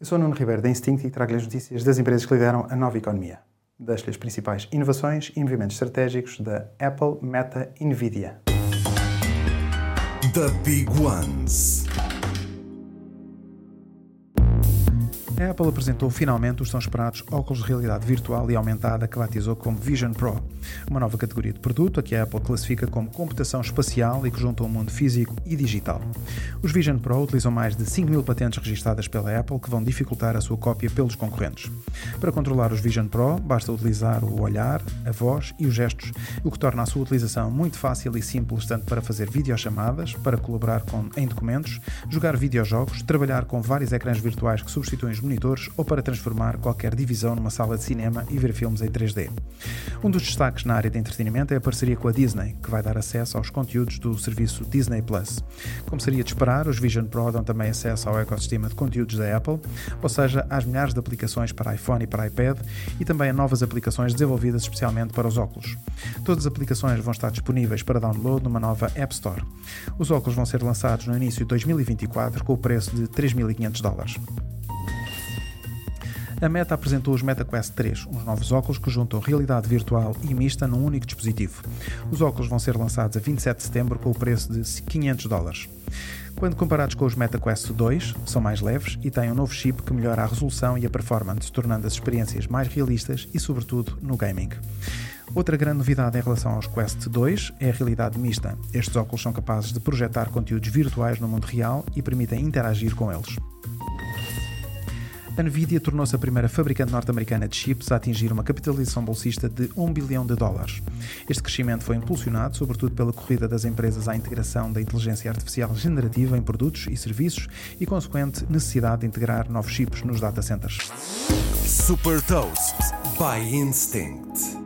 Eu sou Nuno Ribeiro da Instinct e trago-lhe as notícias das empresas que lideram a nova economia. Deixo-lhe as principais inovações e movimentos estratégicos da Apple, Meta e Nvidia. The Big Ones. A Apple apresentou finalmente os tão esperados óculos de realidade virtual e aumentada que batizou como Vision Pro, uma nova categoria de produto a que a Apple classifica como computação espacial e que junta o um mundo físico e digital. Os Vision Pro utilizam mais de 5 mil patentes registradas pela Apple que vão dificultar a sua cópia pelos concorrentes. Para controlar os Vision Pro, basta utilizar o olhar, a voz e os gestos, o que torna a sua utilização muito fácil e simples tanto para fazer videochamadas, para colaborar com, em documentos, jogar videojogos, trabalhar com vários ecrãs virtuais que substituem os monitores ou para transformar qualquer divisão numa sala de cinema e ver filmes em 3D. Um dos destaques na área de entretenimento é a parceria com a Disney, que vai dar acesso aos conteúdos do serviço Disney Plus. Como seria de esperar, os Vision Pro dão também acesso ao ecossistema de conteúdos da Apple, ou seja, às milhares de aplicações para iPhone e para iPad e também a novas aplicações desenvolvidas especialmente para os óculos. Todas as aplicações vão estar disponíveis para download numa nova App Store. Os óculos vão ser lançados no início de 2024 com o preço de 3.500 dólares. A Meta apresentou os MetaQuest 3, uns novos óculos que juntam realidade virtual e mista num único dispositivo. Os óculos vão ser lançados a 27 de setembro com o preço de 500 dólares. Quando comparados com os MetaQuest 2, são mais leves e têm um novo chip que melhora a resolução e a performance, tornando as experiências mais realistas e, sobretudo, no gaming. Outra grande novidade em relação aos Quest 2 é a realidade mista. Estes óculos são capazes de projetar conteúdos virtuais no mundo real e permitem interagir com eles. A Nvidia tornou-se a primeira fabricante norte-americana de chips a atingir uma capitalização bolsista de 1 bilhão de dólares. Este crescimento foi impulsionado sobretudo pela corrida das empresas à integração da inteligência artificial generativa em produtos e serviços e consequente necessidade de integrar novos chips nos data centers. Super Toast by Instinct.